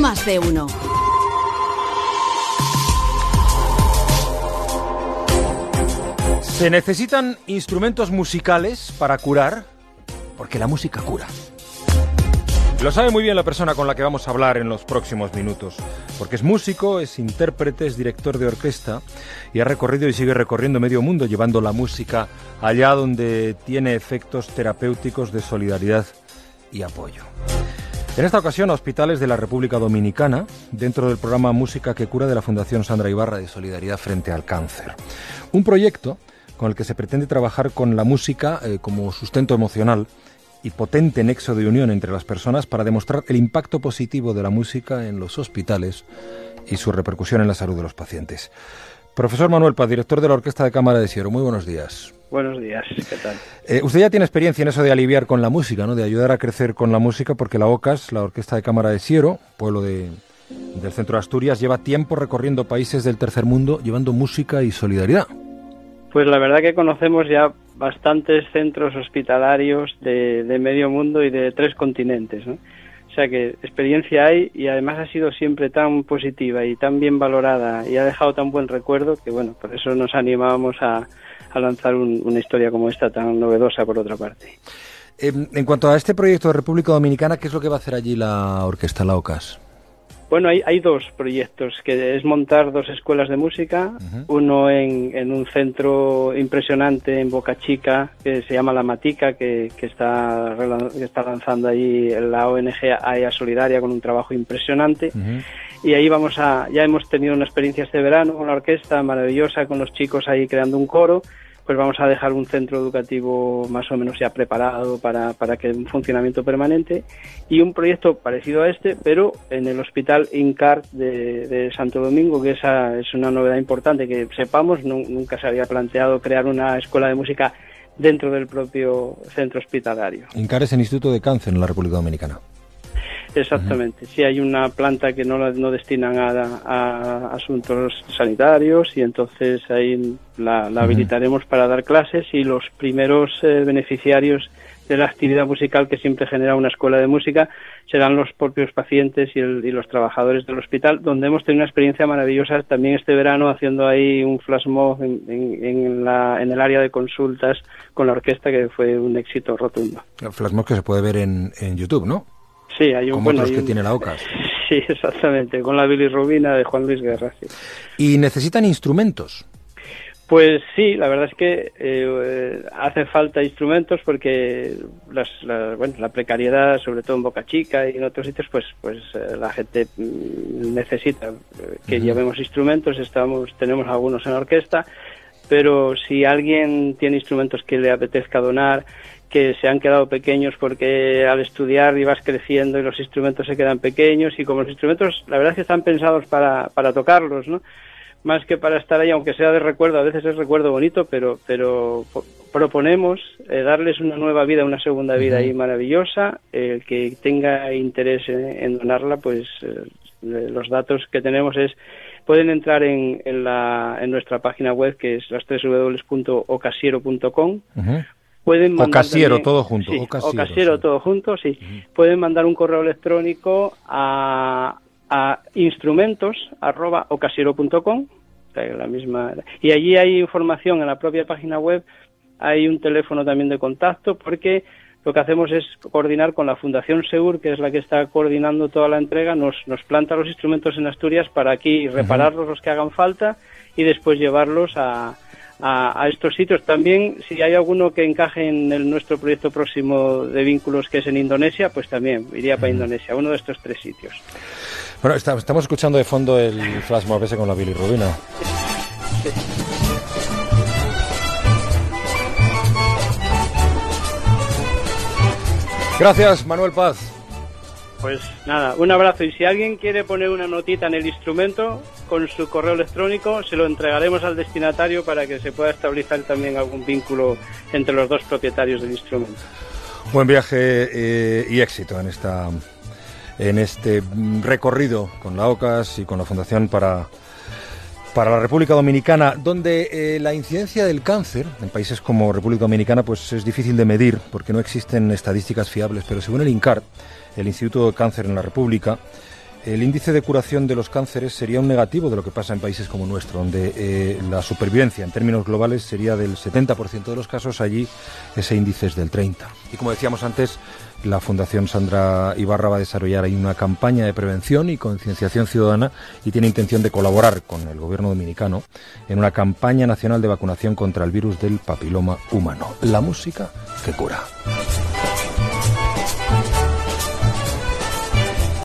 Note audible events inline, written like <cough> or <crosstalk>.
Más de uno. Se necesitan instrumentos musicales para curar, porque la música cura. Lo sabe muy bien la persona con la que vamos a hablar en los próximos minutos, porque es músico, es intérprete, es director de orquesta y ha recorrido y sigue recorriendo medio mundo llevando la música allá donde tiene efectos terapéuticos de solidaridad y apoyo. En esta ocasión, hospitales de la República Dominicana, dentro del programa Música que Cura de la Fundación Sandra Ibarra de Solidaridad frente al Cáncer. Un proyecto con el que se pretende trabajar con la música eh, como sustento emocional y potente nexo de unión entre las personas para demostrar el impacto positivo de la música en los hospitales y su repercusión en la salud de los pacientes. Profesor Manuel Paz, director de la Orquesta de Cámara de Siero, muy buenos días. Buenos días, ¿qué tal? Eh, usted ya tiene experiencia en eso de aliviar con la música, ¿no? de ayudar a crecer con la música, porque la OCAS, la Orquesta de Cámara de Siero, pueblo de, del centro de Asturias, lleva tiempo recorriendo países del tercer mundo llevando música y solidaridad. Pues la verdad que conocemos ya bastantes centros hospitalarios de, medio mundo y de tres continentes. ¿no? O sea que experiencia hay y además ha sido siempre tan positiva y tan bien valorada y ha dejado tan buen recuerdo que bueno, por eso nos animábamos a, lanzar una historia como esta tan novedosa por otra parte. En, en, cuanto a este proyecto de República Dominicana, ¿qué es lo que va a hacer allí la orquesta, la OCAS? Bueno, hay, hay dos proyectos, que es montar dos escuelas de música, uno en, en, un centro impresionante en Boca Chica, que se llama La Matica, que, que está, está lanzando ahí la ONG AEA Solidaria con un trabajo impresionante. Y ahí vamos a, ya hemos tenido una experiencia este verano con la orquesta maravillosa, con los chicos ahí creando un coro pues vamos a dejar un centro educativo más o menos ya preparado para, para que un funcionamiento permanente y un proyecto parecido a este, pero en el Hospital INCAR de, Santo Domingo, que esa es una novedad importante que sepamos, nunca se había planteado crear una escuela de música dentro del propio centro hospitalario. INCAR es el Instituto de Cáncer en la República Dominicana. Exactamente. Si hay una planta que no, no destinan a, asuntos sanitarios y entonces ahí la, habilitaremos para dar clases y los primeros eh, beneficiarios de la actividad musical que siempre genera una escuela de música serán los propios pacientes y, los trabajadores del hospital, donde hemos tenido una experiencia maravillosa también este verano haciendo ahí un flash mob en, en, la, en el área de consultas con la orquesta que fue un éxito rotundo. El flash mob que se puede ver en, en YouTube, ¿no? Sí, hay un... Como que tiene la OCAS. <laughs> Sí, exactamente, con la bilirrubina de Juan Luis Guerra. ¿Y necesitan instrumentos? Pues sí, la verdad es que eh, hace falta instrumentos porque las, bueno, la precariedad, sobre todo en Boca Chica y en otros sitios, pues, pues eh, la gente mm, necesita eh, que llevemos instrumentos. Estamos, tenemos algunos en la orquesta, pero si alguien tiene instrumentos que le apetezca donar, que se han quedado pequeños porque al estudiar ibas creciendo y los instrumentos se quedan pequeños y como los instrumentos la verdad es que están pensados para, para tocarlos, ¿no? Más que para estar ahí, aunque sea de recuerdo, a veces es recuerdo bonito, pero, pero proponemos eh, darles una nueva vida, una segunda vida ahí maravillosa. El que tenga interés en, donarla, pues eh, los datos que tenemos es pueden entrar en, en, la, en nuestra página web que es las www.ocasiero.com Pueden mandar todo junto. ocasiero, todo junto, sí. Pueden mandar un correo electrónico a, a instrumentos@ocasiero.com, la misma. Y allí hay información en la propia página web. Hay un teléfono también de contacto porque lo que hacemos es coordinar con la Fundación Segur, que es la que está coordinando toda la entrega, nos, nos planta los instrumentos en Asturias para aquí repararlos los que hagan falta y después llevarlos a, a, estos sitios. También, si hay alguno que encaje en el, nuestro proyecto próximo de vínculos, que es en Indonesia, pues también iría para Indonesia, uno de estos tres sitios. Bueno, estamos escuchando de fondo el flash mob ese con la bilirrubina. Gracias, Manuel Paz. Pues nada, un abrazo y si alguien quiere poner una notita en el instrumento con su correo electrónico, se lo entregaremos al destinatario para que se pueda establecer también algún vínculo entre los dos propietarios del instrumento. Buen viaje eh, y éxito en esta en este recorrido con la OCAS y con la Fundación para para la República Dominicana, donde eh, la incidencia del cáncer en países como República Dominicana pues es difícil de medir porque no existen estadísticas fiables, pero según el INCAR, el Instituto de Cáncer en la República, el índice de curación de los cánceres sería un negativo de lo que pasa en países como nuestro, donde eh, la supervivencia en términos globales sería del 70% de los casos, allí ese índice es del 30%. Y como decíamos antes, la Fundación Sandra Ibarra va a desarrollar ahí una campaña de prevención y concienciación ciudadana y tiene intención de colaborar con el gobierno dominicano en una campaña nacional de vacunación contra el virus del papiloma humano. La música que cura.